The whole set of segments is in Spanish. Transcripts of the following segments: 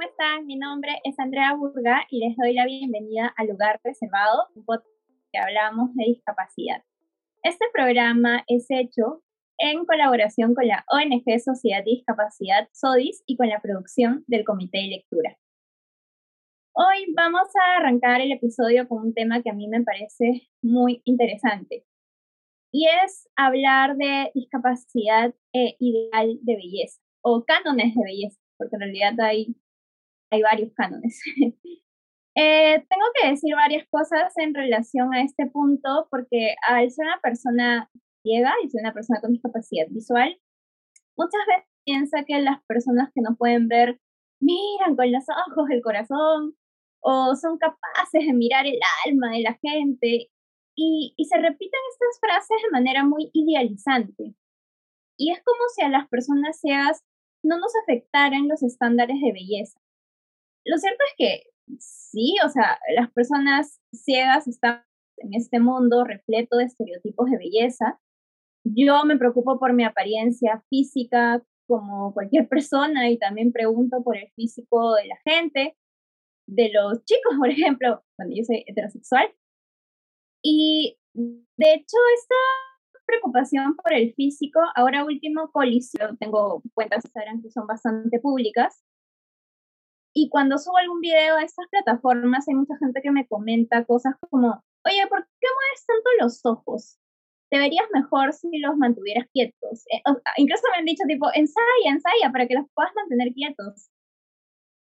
¿cómo están? Mi nombre es Andrea Burga y les doy la bienvenida a Lugar Reservado, un podcast que hablamos de discapacidad. Este programa es hecho en colaboración con la ONG Sociedad de Discapacidad SODIS y con la producción del Comité de Lectura. Hoy vamos a arrancar el episodio con un tema que a mí me parece muy interesante y es hablar de discapacidad e ideal de belleza o cánones de belleza, porque en realidad hay, hay varios cánones. eh, tengo que decir varias cosas en relación a este punto, porque al ser una persona ciega y ser una persona con discapacidad visual, muchas veces piensa que las personas que no pueden ver miran con los ojos el corazón o son capaces de mirar el alma de la gente y, y se repiten estas frases de manera muy idealizante. Y es como si a las personas ciegas no nos afectaran los estándares de belleza. Lo cierto es que sí, o sea, las personas ciegas están en este mundo repleto de estereotipos de belleza. Yo me preocupo por mi apariencia física como cualquier persona y también pregunto por el físico de la gente, de los chicos, por ejemplo, cuando yo soy heterosexual. Y de hecho, esta preocupación por el físico, ahora último colisión, tengo cuentas que son bastante públicas, y cuando subo algún video a estas plataformas hay mucha gente que me comenta cosas como, oye, ¿por qué mueves tanto los ojos? Deberías mejor si los mantuvieras quietos. Eh, incluso me han dicho tipo, ensaya, ensaya para que los puedas mantener quietos.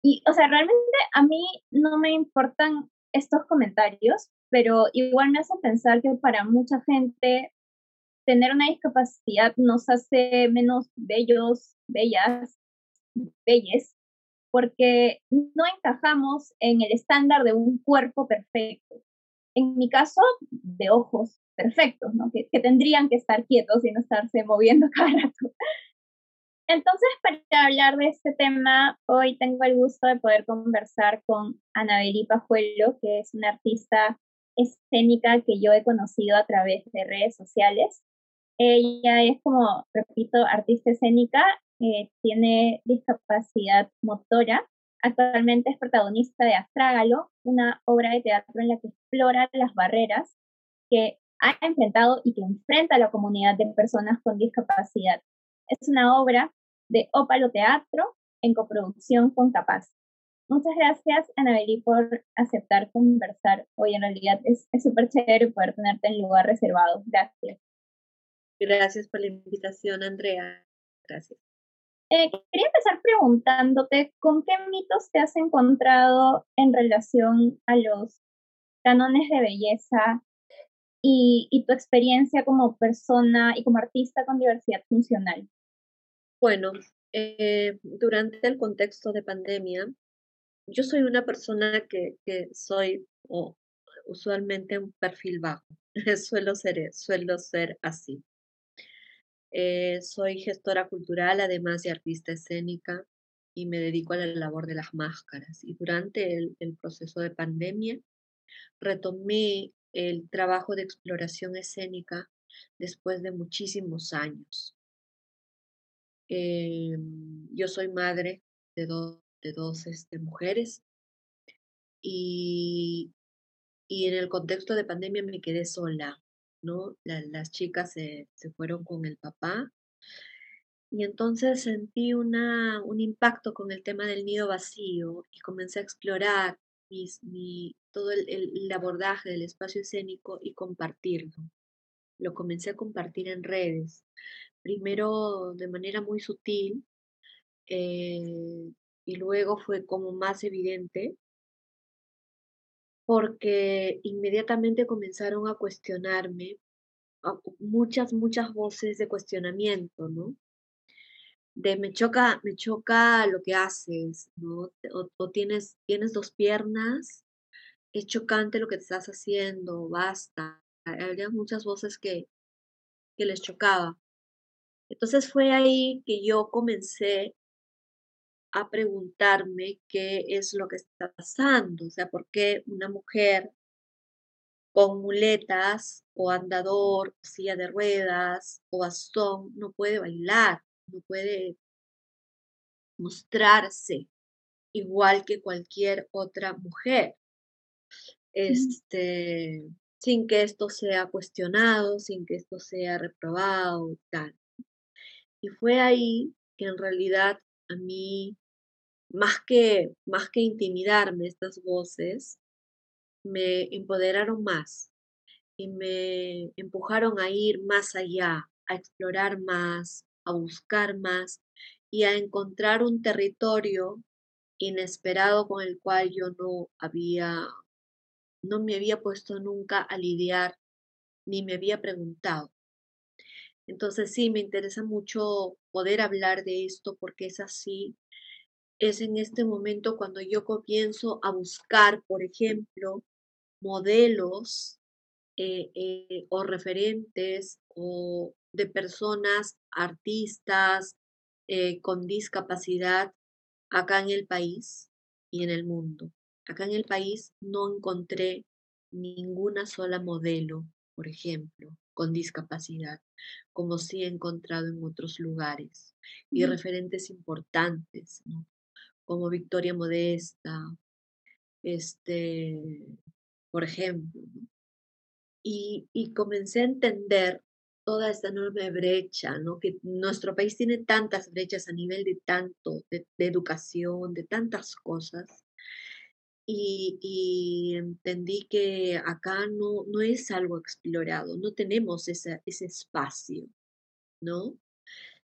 Y, o sea, realmente a mí no me importan estos comentarios, pero igual me hacen pensar que para mucha gente tener una discapacidad nos hace menos bellos, bellas, belles, porque no encajamos en el estándar de un cuerpo perfecto. En mi caso, de ojos perfectos, ¿no? que, que tendrían que estar quietos y no estarse moviendo cada rato. Entonces, para hablar de este tema, hoy tengo el gusto de poder conversar con Anabeli Pajuelo, que es una artista escénica que yo he conocido a través de redes sociales. Ella es, como repito, artista escénica, eh, tiene discapacidad motora. Actualmente es protagonista de Astrágalo, una obra de teatro en la que explora las barreras que ha enfrentado y que enfrenta a la comunidad de personas con discapacidad. Es una obra de Ópalo Teatro en coproducción con Capaz. Muchas gracias, Anabeli, por aceptar conversar hoy. En realidad es súper chévere poder tenerte en lugar reservado. Gracias. Gracias por la invitación, Andrea. Gracias. Eh, quería empezar preguntándote con qué mitos te has encontrado en relación a los cánones de belleza y, y tu experiencia como persona y como artista con diversidad funcional. Bueno, eh, durante el contexto de pandemia, yo soy una persona que, que soy usualmente un perfil bajo. suelo, ser, suelo ser así. Eh, soy gestora cultural, además de artista escénica, y me dedico a la labor de las máscaras. Y durante el, proceso de pandemia retomé el trabajo de exploración escénica después de muchísimos años. Eh, yo soy madre de, de dos este, mujeres y, y en el contexto de pandemia me quedé sola. ¿No? las chicas se, fueron con el papá. Y entonces sentí una, un impacto con el tema del nido vacío y comencé a explorar mi, todo el, el, abordaje del espacio escénico y compartirlo. Lo comencé a compartir en redes, primero de manera muy sutil eh, y luego fue como más evidente porque inmediatamente comenzaron a cuestionarme muchas, muchas voces de cuestionamiento, ¿no? De me choca, me choca lo que haces, ¿no? O, tienes, tienes dos piernas, es chocante lo que te estás haciendo, basta. Había muchas voces que, que les chocaba. Entonces fue ahí que yo comencé a preguntarme qué es lo que está pasando, o sea, por qué una mujer con muletas o andador, silla de ruedas o bastón no puede bailar, no puede mostrarse. igual que cualquier otra mujer. Este, sin que esto sea cuestionado, sin que esto sea reprobado, tal. Y fue ahí que en realidad a mí, más que, más que intimidarme estas voces, me empoderaron más y me empujaron a ir más allá, a explorar más, a buscar más y a encontrar un territorio inesperado con el cual yo no había, no me había puesto nunca a lidiar ni me había preguntado. Entonces sí, me interesa mucho poder hablar de esto porque es así. Es en este momento cuando yo comienzo a buscar, por ejemplo, modelos eh, eh, o referentes o de personas, artistas eh, con discapacidad acá en el país y en el mundo. Acá en el país no encontré ninguna sola modelo, por ejemplo, con discapacidad, como sí he encontrado en otros lugares, y referentes importantes, como Victoria Modesta, este, por ejemplo. Y, y comencé a entender toda esta enorme brecha, ¿no? Que nuestro país tiene tantas brechas a nivel de tanto, de, educación, de tantas cosas. Y, entendí que acá no, no es algo explorado, no tenemos ese espacio, ¿no?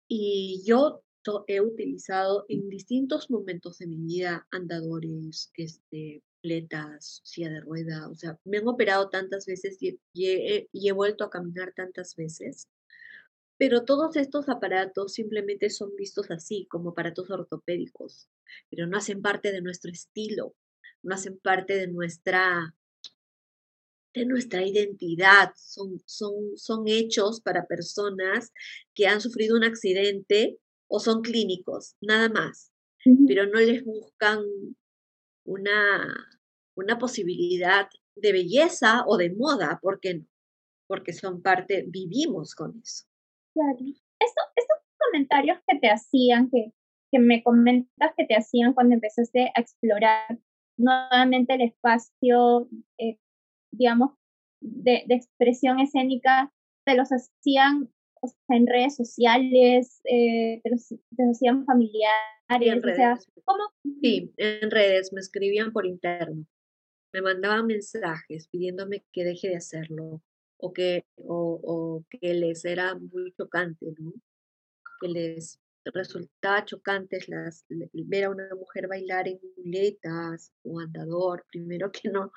Y yo he utilizado en distintos momentos de mi vida andadores, este, pletas, silla de rueda, o sea, me han operado tantas veces y, he, vuelto a caminar tantas veces, pero todos estos aparatos simplemente son vistos así, como aparatos ortopédicos, pero no hacen parte de nuestro estilo, no hacen parte de nuestra de nuestra identidad, son, son, son hechos para personas que han sufrido un accidente o son clínicos, nada más, pero no les buscan una, una posibilidad de belleza o de moda, porque Porque son parte, vivimos con eso. Claro. estos comentarios que te hacían, que, que me comentas que te hacían cuando empezaste a explorar nuevamente el espacio, eh, digamos, de, de, expresión escénica, te los hacían en redes sociales, eh, te, hacían familiares, o sea, ¿cómo? Sí, en redes, me escribían por interno, me mandaban mensajes pidiéndome que deje de hacerlo o que, o, o que les era muy chocante, ¿no? Que les resultaba chocante las, ver a una mujer bailar en muletas o andador, primero que no,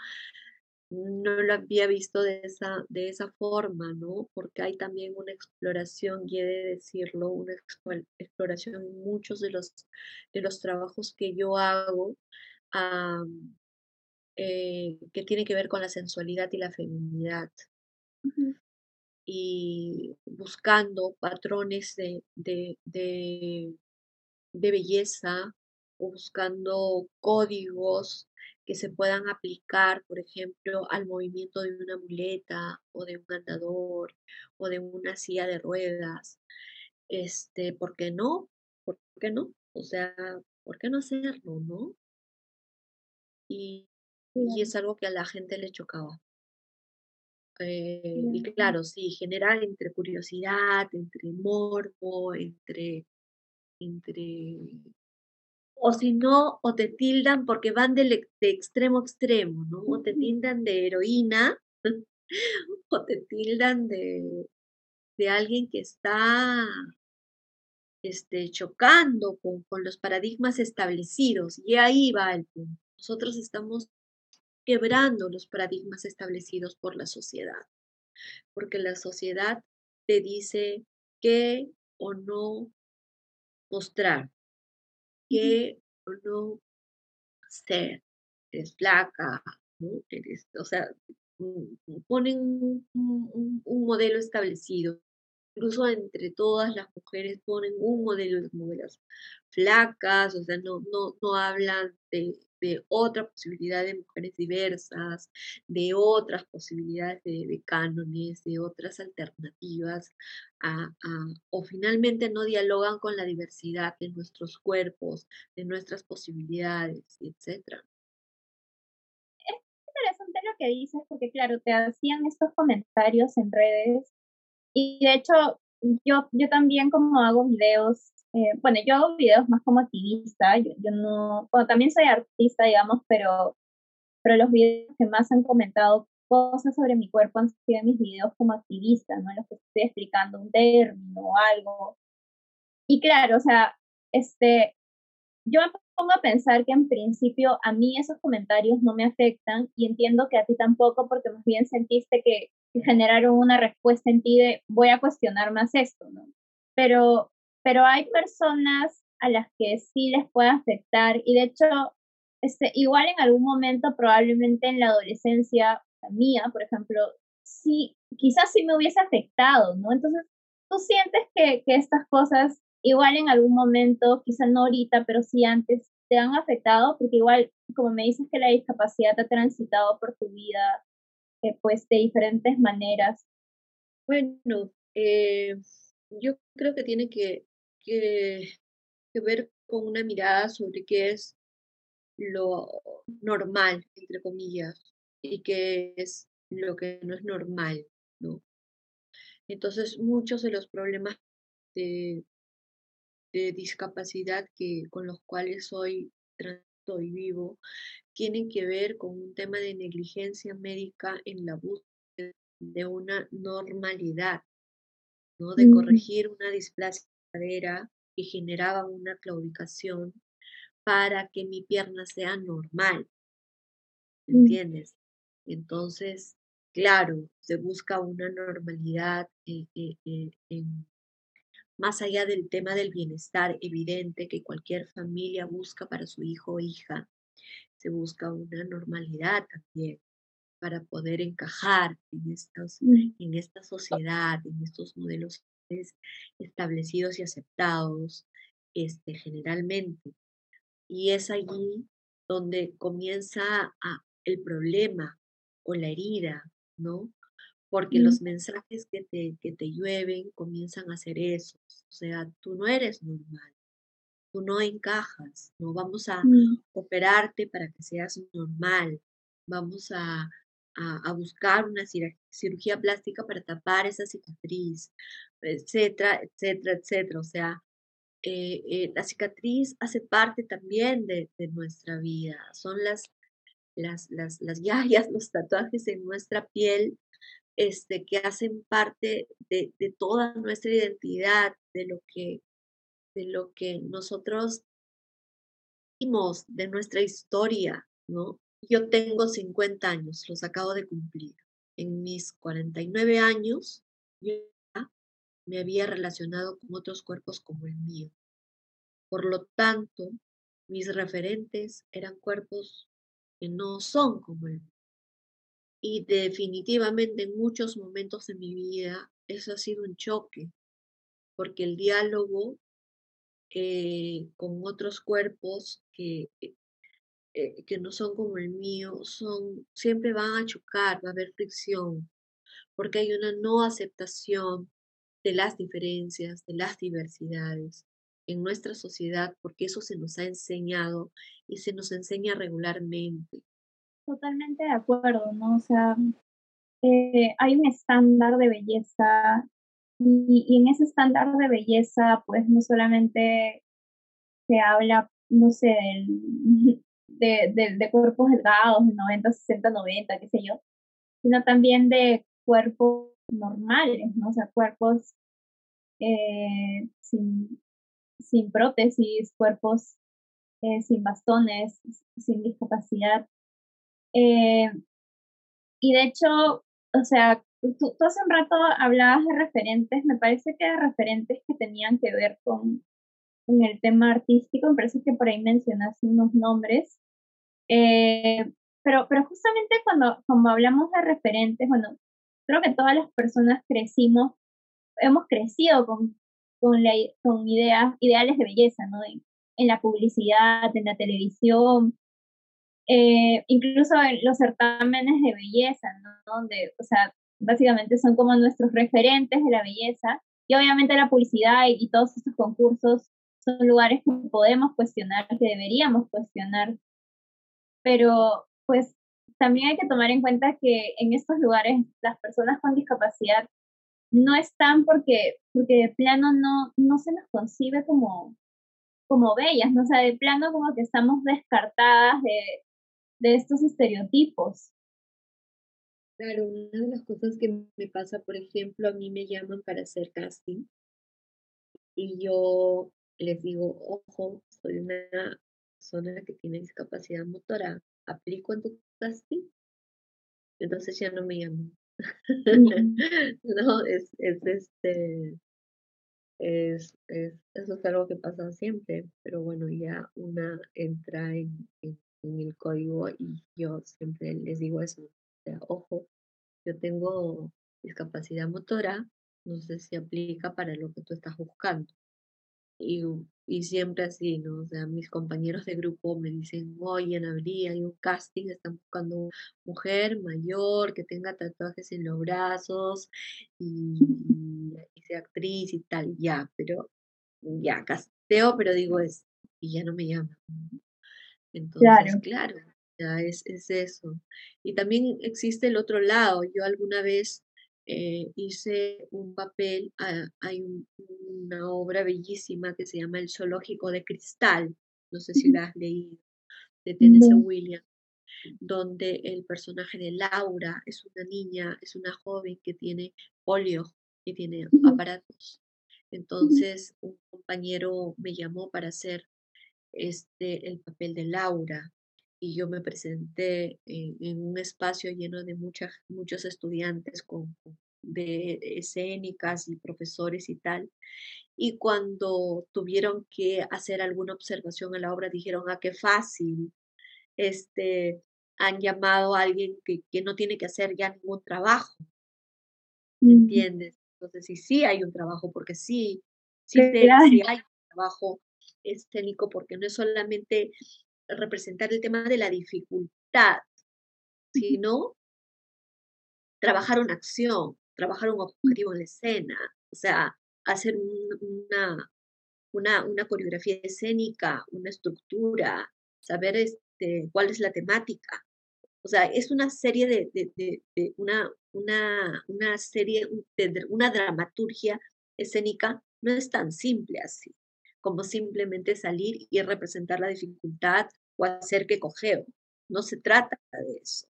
no lo había visto de esa, de esa forma, ¿no? Porque hay también una exploración, y he de decirlo, una exploración en muchos de los, de los trabajos que yo hago eh, que tiene que ver con la sensualidad y la feminidad. Y buscando patrones de, de, de, de belleza, buscando códigos que se puedan aplicar, por ejemplo, al movimiento de una muleta o de un andador o de una silla de ruedas. Este, ¿por qué no? ¿Por qué no? O sea, ¿por qué no hacerlo, no? Y, y es algo que a la gente le chocaba. Eh, y claro, sí, generar entre curiosidad, entre morbo, entre, entre o si no, o te tildan porque van de, extremo a extremo, ¿no? O te tildan de heroína, o te tildan de, de alguien que está este, chocando con, con, los paradigmas establecidos. Y ahí va el punto. Nosotros estamos quebrando los paradigmas establecidos por la sociedad, porque la sociedad te dice qué o no mostrar, que no ser, eres flaca, ¿no? o sea, mm, ponen un, modelo establecido. Incluso entre todas las mujeres ponen un modelo de modelos flacas, o sea, no, no, no hablan de, de otra posibilidad de mujeres diversas, de otras posibilidades de, cánones, de otras alternativas, o finalmente no dialogan con la diversidad de nuestros cuerpos, de nuestras posibilidades, etc. Es interesante lo que dices, porque claro, te hacían estos comentarios en redes y de hecho yo, yo también como hago videos eh, bueno, yo hago videos más como activista, yo, no, bueno, también soy artista, digamos, pero, pero los videos que más han comentado cosas sobre mi cuerpo han sido mis videos como activista, ¿no? En los que estoy explicando un término o algo. Y claro, o sea, este, yo me pongo a pensar que en principio a mí esos comentarios no me afectan y entiendo que a ti tampoco porque más bien sentiste que generaron una respuesta en ti de voy a cuestionar más esto, ¿no? Pero pero hay personas a las que sí les puede afectar y de hecho, este, igual en algún momento, probablemente en la adolescencia mía, por ejemplo, sí, quizás sí me hubiese afectado, ¿no? Entonces, tú sientes que, que estas cosas, igual en algún momento, quizás no ahorita, pero sí antes, te han afectado, porque igual, como me dices que la discapacidad ha transitado por tu vida, eh, pues de diferentes maneras. Bueno, eh, yo creo que tiene que que, ver con una mirada sobre qué es lo normal, entre comillas, y qué es lo que no es normal, ¿no? Entonces, muchos de los problemas de, de discapacidad que, con los cuales hoy trato y vivo tienen que ver con un tema de negligencia médica en la búsqueda de una normalidad, ¿no? De corregir una displasia que generaba una claudicación para que mi pierna sea normal. Mm. ¿Entiendes? Entonces, claro, se busca una normalidad eh, eh, eh, más allá del tema del bienestar evidente que cualquier familia busca para su hijo o hija, se busca una normalidad también para poder encajar en, estos, mm. en esta sociedad, en estos modelos establecidos y aceptados este, generalmente. Y es allí donde comienza el problema o la herida, ¿no? Porque los mensajes que te, que te llueven comienzan a ser esos. O sea, tú no eres normal, tú no encajas, no vamos a mm. operarte para que seas normal, vamos a, a, buscar una cirugía plástica para tapar esa cicatriz, etcétera, etcétera, etcétera. O sea, eh, eh, la cicatriz hace parte también de, nuestra vida. Son las, las, las, las los tatuajes en nuestra piel este, que hacen parte de, de, toda nuestra identidad, de lo que, de lo que nosotros de nuestra historia, ¿no? Yo tengo 50 años, los acabo de cumplir. En mis 49 años, yo me había relacionado con otros cuerpos como el mío. Por lo tanto, mis referentes eran cuerpos que no son como el mío. Y definitivamente en muchos momentos de mi vida eso ha sido un choque, porque el diálogo eh, con otros cuerpos que, eh, que no son como el mío, son, siempre van a chocar, va a haber fricción, porque hay una no aceptación de las diferencias, de las diversidades en nuestra sociedad, porque eso se nos ha enseñado y se nos enseña regularmente. Totalmente de acuerdo, ¿no? O sea, eh, hay un estándar de belleza y, en ese estándar de belleza, pues no solamente se habla, no sé, de, de, de cuerpos delgados, de 90, 60, 90, qué sé yo, sino también de cuerpos normales, ¿no? O sea, cuerpos eh, sin, sin prótesis, cuerpos eh, sin bastones, sin discapacidad. Eh, y de hecho, o sea, tú, hace un rato hablabas de referentes, me parece que de referentes que tenían que ver con, con el tema artístico, me parece que por ahí mencionaste unos nombres. Pero, pero justamente cuando, como hablamos de referentes, bueno, creo que todas las personas crecimos, hemos crecido con, con ideas, ideales de belleza, ¿no? En, la publicidad, en la televisión, eh, incluso en los certámenes de belleza, ¿no? Donde, o sea, básicamente son como nuestros referentes de la belleza. Y obviamente la publicidad y, y todos estos concursos son lugares que podemos cuestionar, que deberíamos cuestionar. Pero pues también hay que tomar en cuenta que en estos lugares las personas con discapacidad no están porque, porque de plano no, no se nos concibe como, como bellas, ¿no? O sea, de plano como que estamos descartadas de, de estos estereotipos. Claro, una de las cosas que me pasa, por ejemplo, a mí me llaman para hacer casting y yo les digo, ojo, soy una persona que tiene discapacidad motora, aplico en tu casting, entonces ya no me llaman. no, es, es este, es, es, eso es algo que pasa siempre, pero bueno, ya una entra en, en, el código y yo siempre les digo eso, o sea, ojo, yo tengo discapacidad motora, no sé si aplica para lo que tú estás buscando. Y, y siempre así, ¿no? O sea, mis compañeros de grupo me dicen, oye, en abril hay un casting, están buscando mujer mayor que tenga tatuajes en los brazos y, y sea actriz y tal, ya, pero ya, casteo, pero digo es, y ya no me llaman. Entonces, claro, ya es, es eso. Y también existe el otro lado. Yo alguna vez eh, hice un papel, ah, hay una obra bellísima que se llama El Zoológico de Cristal, no sé si la has leído, de Tennessee Williams, donde el personaje de Laura es una niña, es una joven que tiene polio, que tiene aparatos. Entonces un compañero me llamó para hacer este, el papel de Laura y yo me presenté en, un espacio lleno de muchas, muchos estudiantes con, de escénicas y profesores y tal. Y cuando tuvieron que hacer alguna observación a la obra, dijeron, ah, qué fácil, este, han llamado a alguien que, que no tiene que hacer ya ningún trabajo. ¿Entiendes? Entonces, sí, sí hay un trabajo, porque sí, sí, sí hay un trabajo escénico, porque no es solamente representar el tema de la dificultad, sino trabajar una acción, trabajar un objetivo en la escena, o sea, hacer una, una, una coreografía escénica, una estructura, saber este, cuál es la temática. O sea, es una serie de, de, de, una, una, una serie, de una dramaturgia escénica, no es tan simple así como simplemente salir y representar la dificultad o hacer que cogeo. No se trata de eso,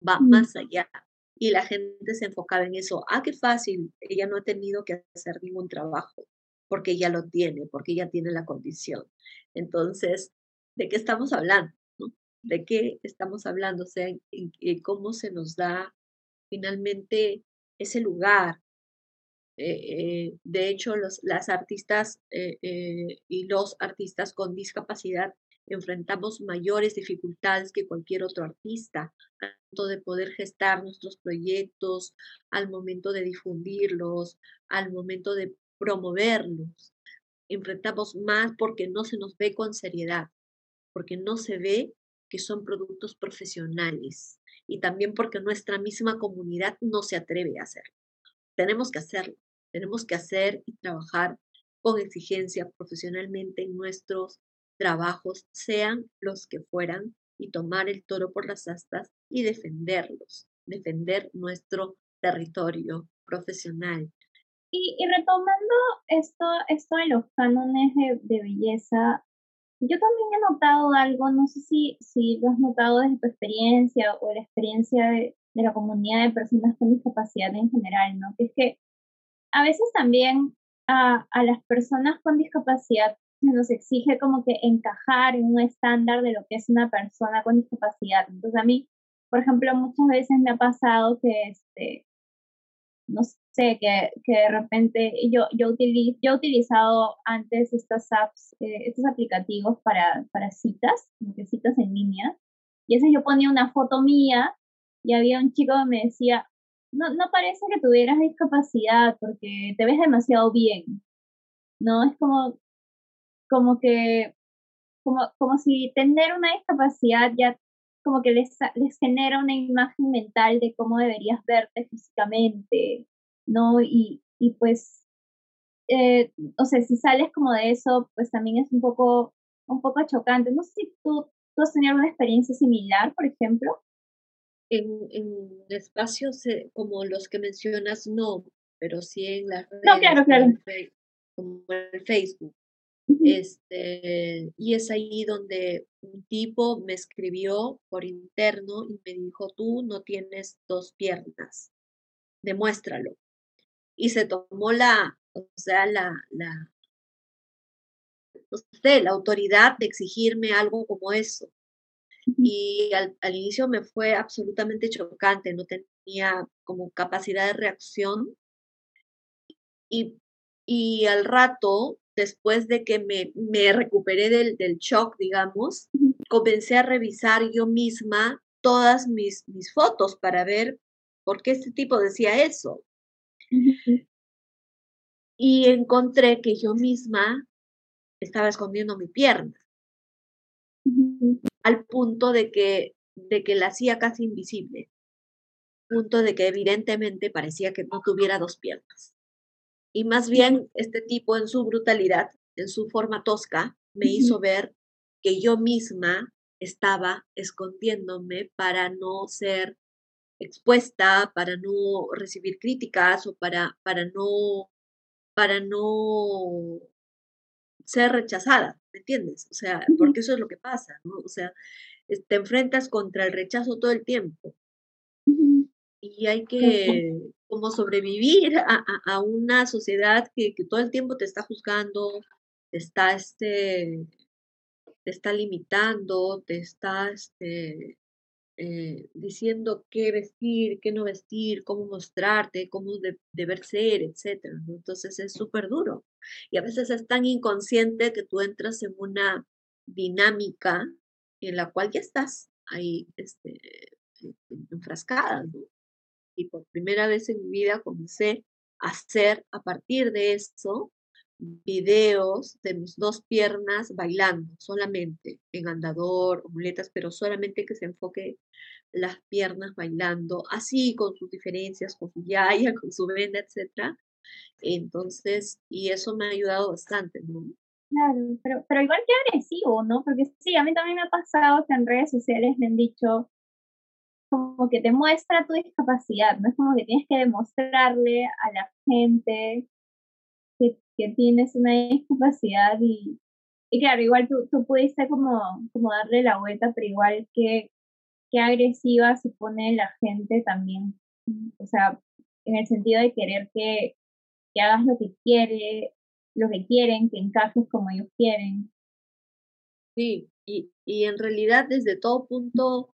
va mm. más allá. Y la gente se enfocaba en eso. Ah, qué fácil, ella no ha tenido que hacer ningún trabajo, porque ella lo tiene, porque ella tiene la condición. Entonces, ¿de qué estamos hablando? ¿De qué estamos hablando? O sea, cómo se nos da finalmente ese lugar, eh, eh, de hecho, los, las artistas eh, y los artistas con discapacidad enfrentamos mayores dificultades que cualquier otro artista, tanto de poder gestar nuestros proyectos, al momento de difundirlos, al momento de promoverlos. Enfrentamos más porque no se nos ve con seriedad, porque no se ve que son productos profesionales y también porque nuestra misma comunidad no se atreve a hacerlo. Tenemos que hacerlo. Tenemos que hacer y trabajar con exigencia profesionalmente en nuestros trabajos, sean los que fueran, y tomar el toro por las astas y defenderlos, defender nuestro territorio profesional. Y, retomando esto, esto de los cánones de, belleza, yo también he notado algo, no sé si, si lo has notado desde tu experiencia o la experiencia de, de la comunidad de personas con discapacidad en general, ¿no? Que es que a veces también a, a las personas con discapacidad se nos exige como que encajar en un estándar de lo que es una persona con discapacidad. Entonces a mí, por ejemplo, muchas veces me ha pasado que, este, no sé, que, que de repente yo, yo, utilizo, yo he utilizado antes estas apps, eh, estos aplicativos para, para citas, como que citas en línea, y ese yo ponía una foto mía y había un chico que me decía, no, no parece que tuvieras discapacidad porque te ves demasiado bien, ¿no? Es como, como que, como, como si tener una discapacidad ya como que les, les genera una imagen mental de cómo deberías verte físicamente, ¿no? Y, y pues, eh, o sea, si sales como de eso, pues también es un poco, un poco chocante. No sé si tú, tú has tenido una experiencia similar, por ejemplo. En, en espacios eh, como los que mencionas, no, pero sí en las redes. No, claro, claro. Como el Facebook. Este, y es ahí donde un tipo me escribió por interno y me dijo, tú no tienes dos piernas, demuéstralo. Y se tomó la, o sea, la, la, la autoridad de exigirme algo como eso. Y al, al, inicio me fue absolutamente chocante, no tenía como capacidad de reacción. Y, y al rato después de que me, me recuperé del, del, shock, digamos, comencé a revisar yo misma todas mis, mis fotos para ver por qué este tipo decía eso. Y encontré que yo misma estaba escondiendo mi pierna, al punto de que, de que la hacía casi invisible, punto de que evidentemente parecía que no tuviera dos piernas. Y más bien este tipo en su brutalidad, en su forma tosca, me hizo ver que yo misma estaba escondiéndome para no ser expuesta, para no recibir críticas o para, para, no, para no ser rechazada, ¿me entiendes? O sea, porque eso es lo que pasa, ¿no? O sea, te enfrentas contra el rechazo todo el tiempo. Y hay que como sobrevivir a, una sociedad que, todo el tiempo te está juzgando, te está, este, te está limitando, te está este, eh, diciendo qué vestir, qué no vestir, cómo mostrarte, cómo deber ser, etc. Entonces es súper duro. Y a veces es tan inconsciente que tú entras en una dinámica en la cual ya estás ahí este, enfrascada, ¿no? y por primera vez en mi vida comencé a hacer a partir de eso videos de mis dos piernas bailando solamente en andador, muletas, pero solamente que se enfoque las piernas bailando, así con sus diferencias, con su yaya, con su venda, etc. Entonces, y eso me ha ayudado bastante, ¿no? Claro, pero, pero igual que agresivo, ¿no? Porque sí, a mí también me ha pasado que en redes sociales me han dicho, como que te muestra tu discapacidad, no es como que tienes que demostrarle a la gente que, tienes una discapacidad y, y claro, igual tú, tú pudiste como, como darle la vuelta, pero igual que, que agresiva se pone la gente también, o sea, en el sentido de querer que, que hagas lo que quiere, lo que quieren, que encajes como ellos quieren. Sí, y, y en realidad desde todo punto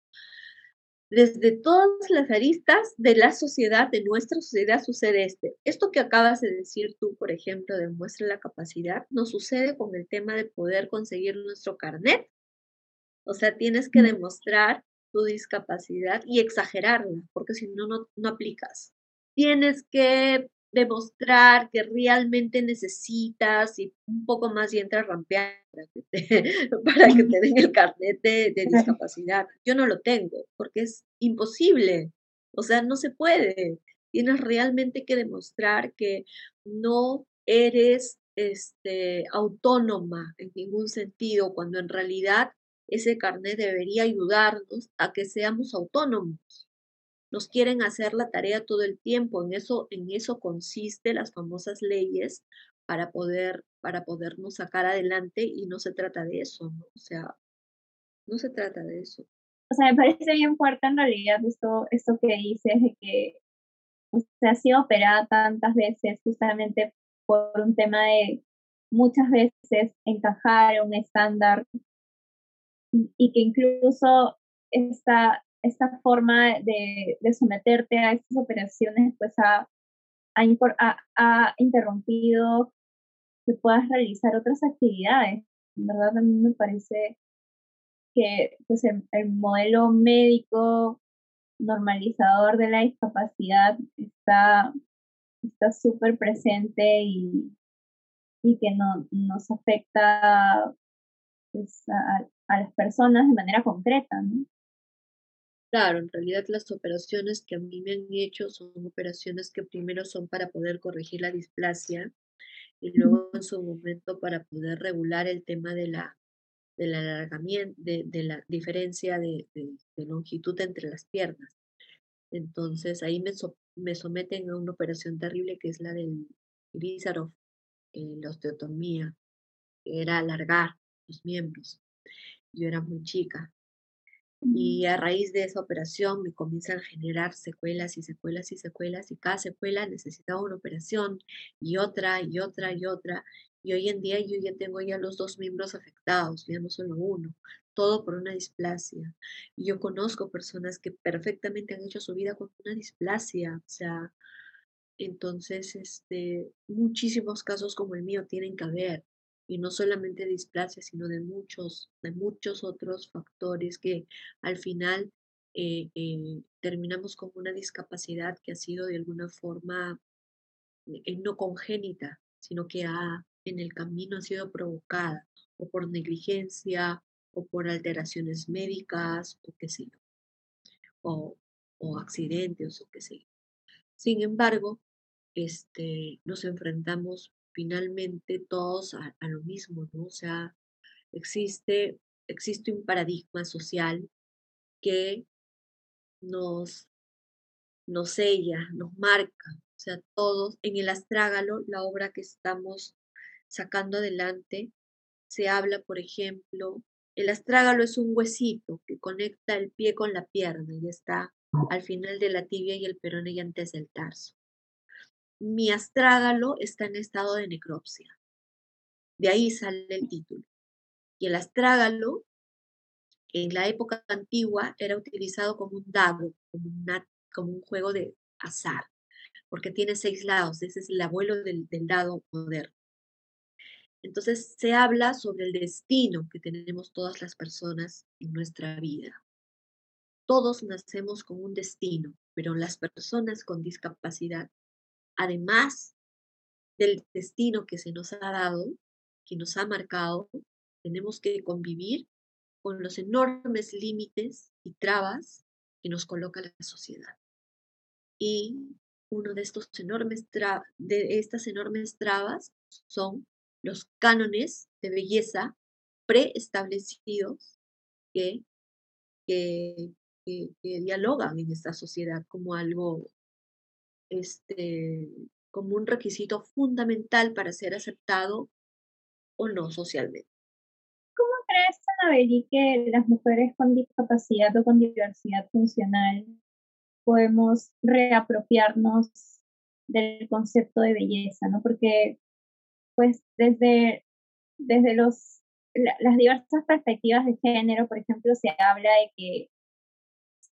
desde todas las aristas de la sociedad, de nuestra sociedad, sucede este. Esto que acabas de decir tú, por ejemplo, demuestra la capacidad, nos sucede con el tema de poder conseguir nuestro carnet. O sea, tienes que demostrar tu discapacidad y exagerarla, porque si no, no, no aplicas. Tienes que demostrar que realmente necesitas y un poco más y entras rampear para que te, para que te den el carnet de, discapacidad. Yo no lo tengo porque es imposible, o sea, no se puede. Tienes realmente que demostrar que no eres este, autónoma en ningún sentido, cuando en realidad ese carnet debería ayudarnos a que seamos autónomos nos quieren hacer la tarea todo el tiempo. En eso, en eso consiste las famosas leyes para poder, para podernos sacar adelante y no se trata de eso, ¿no? O sea, no se trata de eso. O sea, me parece bien fuerte en realidad esto, esto que dices de que se ha sido operada tantas veces justamente por un tema de muchas veces encajar en un estándar y que incluso esta, esta forma de, someterte a estas operaciones pues ha, ha, interrumpido que puedas realizar otras actividades. En verdad a mí me parece que pues el, modelo médico normalizador de la discapacidad está está súper presente y, y que no, nos afecta pues, a, las personas de manera concreta. Claro, en realidad las operaciones que a mí me han hecho son operaciones que primero son para poder corregir la displasia y luego en su momento para poder regular el tema de la del alargamiento, de, la diferencia de, longitud entre las piernas. Entonces ahí me, me, someten a una operación terrible que es la del Lizarov, eh, la osteotomía, que era alargar los miembros. Yo era muy chica, y a raíz de esa operación me comienzan a generar secuelas y secuelas y secuelas y cada secuela necesitaba una operación y otra y otra y otra. Y hoy en día yo ya tengo ya los dos miembros afectados, ya no solo uno, todo por una displasia. Y yo conozco personas que perfectamente han hecho su vida con una displasia, o sea, entonces, este, muchísimos casos como el mío tienen que haber y no solamente de displasia, sino de muchos, de muchos otros factores que al final eh, eh, terminamos con una discapacidad que ha sido de alguna forma eh, no congénita, sino que ha, en el camino ha sido provocada o por negligencia o por alteraciones médicas o qué sé yo, o, o accidentes o qué sé yo. Sin embargo, este, nos enfrentamos finalmente todos a, lo mismo, ¿no? O sea, existe, existe un paradigma social que nos, nos sella, nos marca. O sea, todos, en el astrágalo, la obra que estamos sacando adelante, se habla, por ejemplo, el astrágalo es un huesito que conecta el pie con la pierna y está al final de la tibia y el perone y antes del tarso mi astrágalo está en estado de necropsia. De ahí sale el título. Y el astrágalo, en la época antigua, era utilizado como un dado, como, un juego de azar, porque tiene seis lados. Ese es el abuelo del, del dado moderno. Entonces se habla sobre el destino que tenemos todas las personas en nuestra vida. Todos nacemos con un destino, pero las personas con discapacidad además del destino que se nos ha dado, que nos ha marcado, tenemos que convivir con los enormes límites y trabas que nos coloca la sociedad. Y uno de estos enormes estas enormes trabas son los cánones de belleza preestablecidos que, que dialogan en esta sociedad como algo este, como un requisito fundamental para ser aceptado o no socialmente. ¿Cómo crees, Anabeli, que las mujeres con discapacidad o con diversidad funcional podemos reapropiarnos del concepto de belleza, ¿no? Porque, pues, desde, desde los, las diversas perspectivas de género, por ejemplo, se habla de que,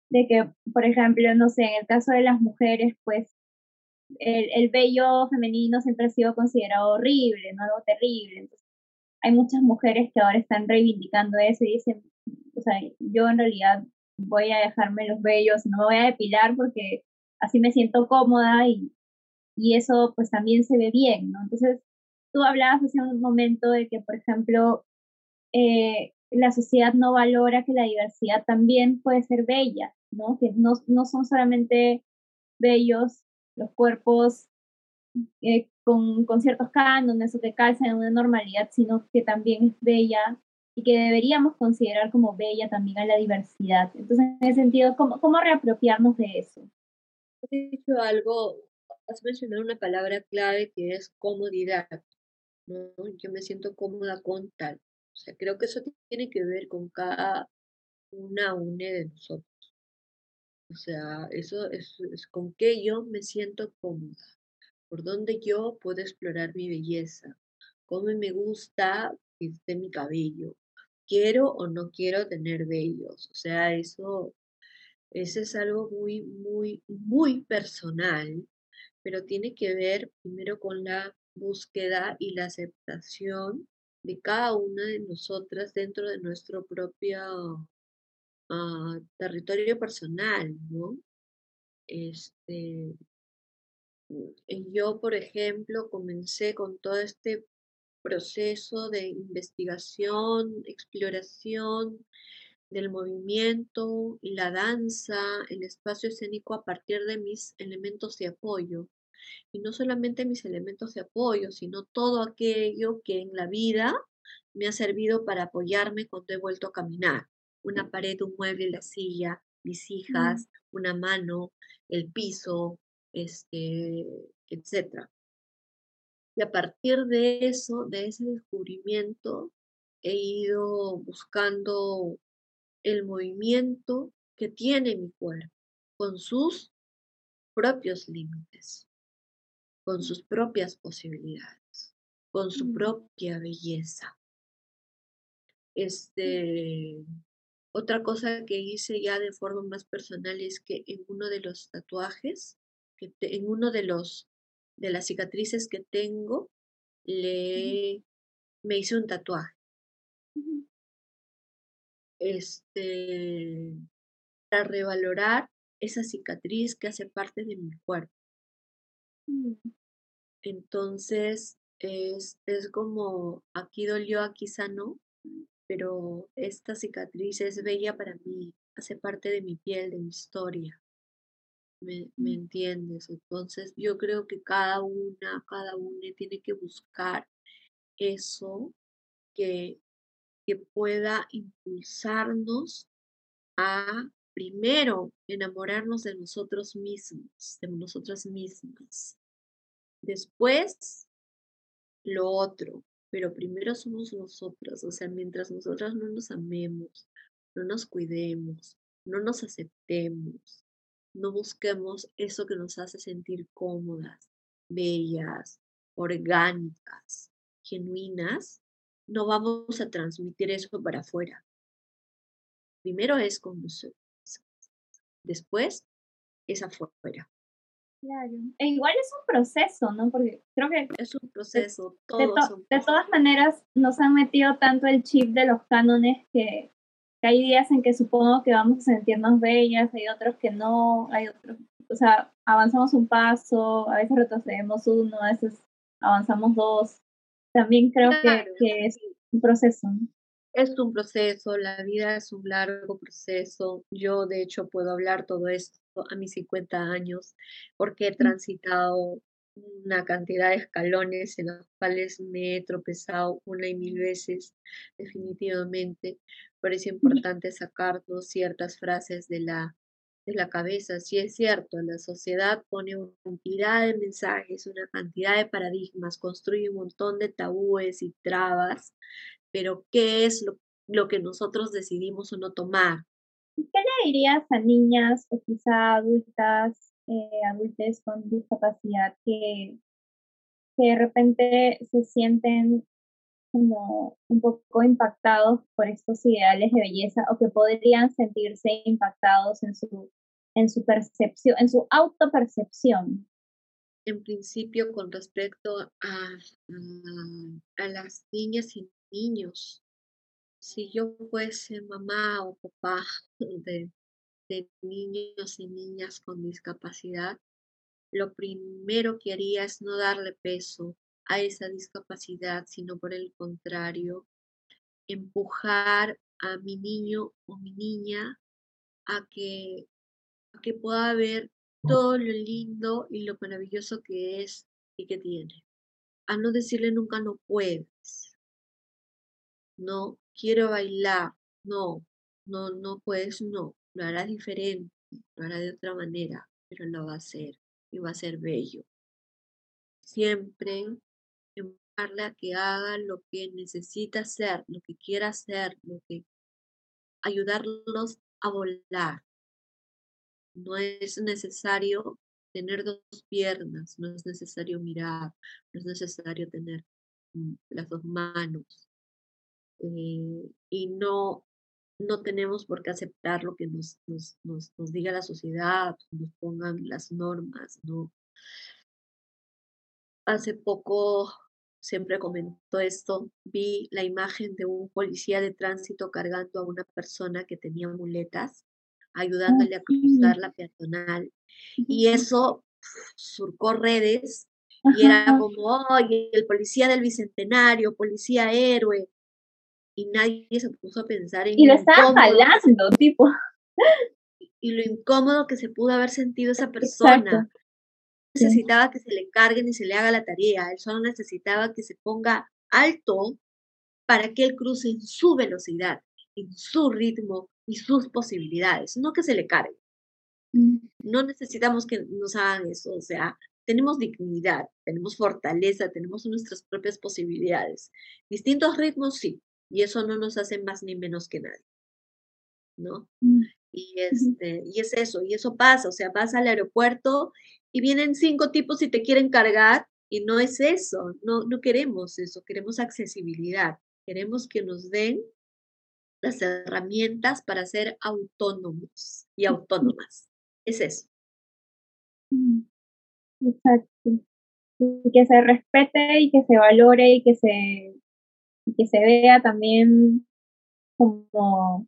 de que, por ejemplo, no sé, en el caso de las mujeres, pues, el, el vello femenino siempre ha sido considerado horrible, ¿no? Algo terrible. Entonces, hay muchas mujeres que ahora están reivindicando eso y dicen, o sea, yo en realidad voy a dejarme los vellos, no me voy a depilar porque así me siento cómoda y, y eso pues también se ve bien, ¿no? Entonces, tú hablabas hace un momento de que, por ejemplo, eh, la sociedad no valora que la diversidad también puede ser bella, ¿no? Que no, no son solamente bellos los cuerpos eh, con, con, ciertos cánones o que calzan en una normalidad, sino que también es bella y que deberíamos considerar como bella también a la diversidad. Entonces, en ese sentido, ¿cómo, cómo reapropiarnos de eso? Has dicho algo, has mencionado una palabra clave que es comodidad. Yo me siento cómoda con tal. O sea, creo que eso tiene que ver con cada una une de nosotros. O sea, eso es, con qué yo me siento cómoda, por dónde yo puedo explorar mi belleza, cómo me gusta que esté mi cabello, quiero o no quiero tener vellos. O sea, eso, eso es algo muy, muy, muy personal, pero tiene que ver primero con la búsqueda y la aceptación de cada una de nosotras dentro de nuestro propio territorio personal, ¿no? Este, yo, por ejemplo, comencé con todo este proceso de investigación, exploración del movimiento y la danza, el espacio escénico a partir de mis elementos de apoyo. Y no solamente mis elementos de apoyo, sino todo aquello que en la vida me ha servido para apoyarme cuando he vuelto a caminar. Una pared, un mueble, la silla, mis hijas, una mano, el piso, este, etc. Y a partir de eso, de ese descubrimiento, he ido buscando el movimiento que tiene mi cuerpo con sus propios límites, con sus propias posibilidades, con su propia belleza. Este, otra cosa que hice ya de forma más personal es que en uno de los tatuajes, que en uno de los de las cicatrices que tengo, le me hice un tatuaje. Este para revalorar esa cicatriz que hace parte de mi cuerpo. Mm. Entonces, es, es como aquí dolió, aquí sanó, pero esta cicatriz es bella para mí, hace parte de mi piel, de mi historia. ¿Me, me mm. entiendes? Entonces yo creo que cada una, cada una tiene que buscar eso que, que pueda impulsarnos a primero enamorarnos de nosotros mismos, de nosotras mismas. Después, lo otro, pero primero somos nosotras, o sea, mientras nosotras no nos amemos, no nos cuidemos, no nos aceptemos, no busquemos eso que nos hace sentir cómodas, bellas, orgánicas, genuinas, no vamos a transmitir eso para afuera. Primero es con nosotros, después es afuera. Claro. E igual es un proceso, ¿no? Porque creo que... Es un proceso, de, de, todas maneras, nos han metido tanto el chip de los cánones que, hay días en que supongo que vamos a sentirnos bellas, hay otros que no, hay otros, o sea, avanzamos un paso, a veces retrocedemos uno, a veces avanzamos dos. También creo que, que, es un proceso. Es un proceso, la vida es un largo proceso. Yo, de hecho, puedo hablar todo esto a mis 50 años porque he transitado una cantidad de escalones en los cuales me he tropezado una y mil veces, definitivamente. Pero es importante sacarnos ciertas frases de la, de la cabeza. Si es cierto, la sociedad pone una cantidad de mensajes, una cantidad de paradigmas, construye un montón de tabúes y trabas pero ¿qué es lo, que nosotros decidimos o no tomar? ¿Qué le dirías a niñas o quizá adultas, eh, adultos con discapacidad que, que de repente se sienten como un poco impactados por estos ideales de belleza o que podrían sentirse impactados en su, en su percepción, en su autopercepción? En principio, con respecto a, a las niñas y niños. Si yo fuese mamá o papá de, niños y niñas con discapacidad, lo primero que haría es no darle peso a esa discapacidad, sino por el contrario, empujar a mi niño o mi niña a que, que pueda ver todo lo lindo y lo maravilloso que es y que tiene. A no decirle nunca no puedes, no quiero bailar, no, no, no puedes, no, lo hará diferente, lo hará de otra manera, pero lo va a hacer y va a ser bello. Siempre empujarle a que haga lo que necesita hacer, lo que quiera hacer, lo que ayudarlos a volar. No es necesario tener dos piernas, no es necesario mirar, no es necesario tener mm, las dos manos, eh, y no, no tenemos por qué aceptar lo que nos, nos, nos, nos diga la sociedad, nos pongan las normas, ¿no? Hace poco, siempre comentó esto, vi la imagen de un policía de tránsito cargando a una persona que tenía muletas, ayudándole a cruzar la peatonal. Y eso surcó redes y era como, oye, el policía del Bicentenario, policía héroe, y nadie se puso a pensar en y lo estaba jalando tipo. y lo incómodo que se pudo haber sentido esa persona. Necesitaba que se le carguen y se le haga la tarea. Él solo necesitaba que se ponga alto para que él cruce en su velocidad en su ritmo y sus posibilidades. No que se le cargue. No necesitamos que nos hagan eso. O sea tenemos dignidad, tenemos fortaleza, tenemos nuestras propias posibilidades. Distintos ritmos, sí, y eso no nos hace más ni menos que nadie. ¿No? Mm. Y, este, y es eso, y eso pasa, o sea, vas al aeropuerto y vienen cinco tipos y te quieren cargar, y no es eso, no, no queremos eso, queremos accesibilidad, queremos que nos den las herramientas para ser autónomos y autónomas. Es eso. Mm. Exacto. Y que se respete y que se valore y que se, que se vea también como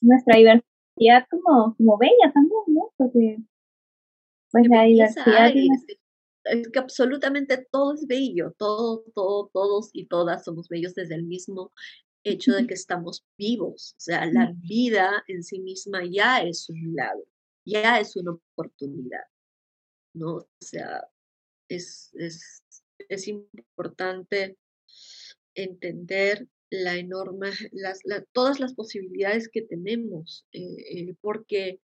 nuestra diversidad como, como bella también, ¿no? Porque pues la diversidad es que absolutamente todo es bello, todo, todo, todos y todas somos bellos desde el mismo hecho de que estamos vivos. O sea, la vida en sí misma ya es un milagro, ya es una oportunidad. ¿no? O sea, es, es, es importante entender la enorme, las, todas las posibilidades que tenemos, eh, eh, porque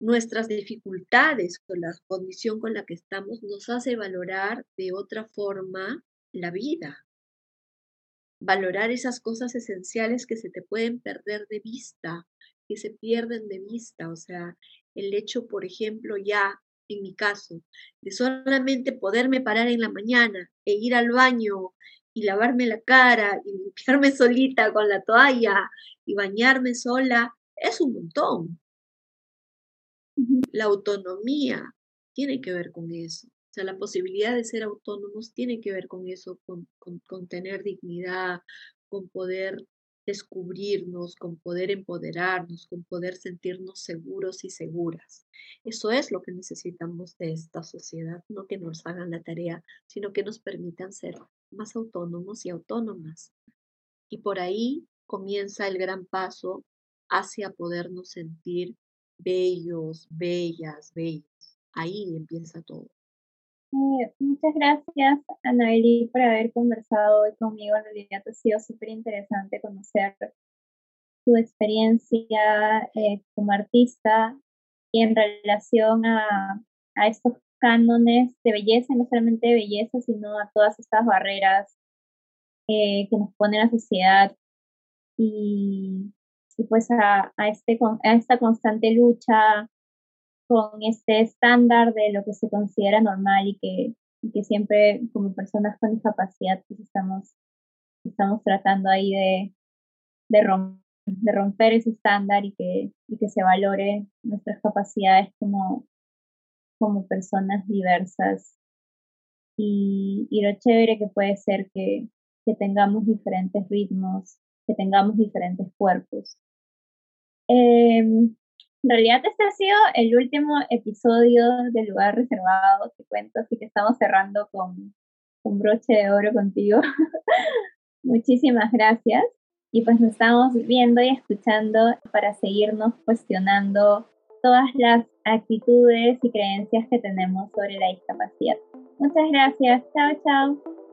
nuestras dificultades con la condición con la que estamos nos hace valorar de otra forma la vida, valorar esas cosas esenciales que se te pueden perder de vista, que se pierden de vista, o sea, el hecho, por ejemplo, ya en mi caso, de solamente poderme parar en la mañana e ir al baño y lavarme la cara y limpiarme solita con la toalla y bañarme sola, es un montón. La autonomía tiene que ver con eso. O sea, la posibilidad de ser autónomos tiene que ver con eso, con, con tener dignidad, con poder descubrirnos, con poder empoderarnos, con poder sentirnos seguros y seguras. Eso es lo que necesitamos de esta sociedad, no que nos hagan la tarea, sino que nos permitan ser más autónomos y autónomas. Y por ahí comienza el gran paso hacia podernos sentir bellos, bellas, bellos. Ahí empieza todo. Muchas gracias, Anaeli, por haber conversado hoy conmigo. En realidad ha sido súper interesante conocer tu experiencia eh, como artista y en relación a, a estos cánones de belleza, no solamente de belleza, sino a todas estas barreras eh, que nos pone la sociedad. Y, y pues este, a esta constante lucha con este estándar de lo que se considera normal y que, siempre como personas con discapacidad pues estamos, estamos tratando ahí de, romper ese estándar y que se valore nuestras capacidades como, como personas diversas. Y, y, lo chévere que puede ser que, que, tengamos diferentes ritmos, que tengamos diferentes cuerpos. Em, en realidad este ha sido el último episodio del lugar reservado, te cuento, así que estamos cerrando con un broche de oro contigo. Muchísimas gracias y pues nos estamos viendo y escuchando para seguirnos cuestionando todas las actitudes y creencias que tenemos sobre la discapacidad. Muchas gracias. Chao, chao.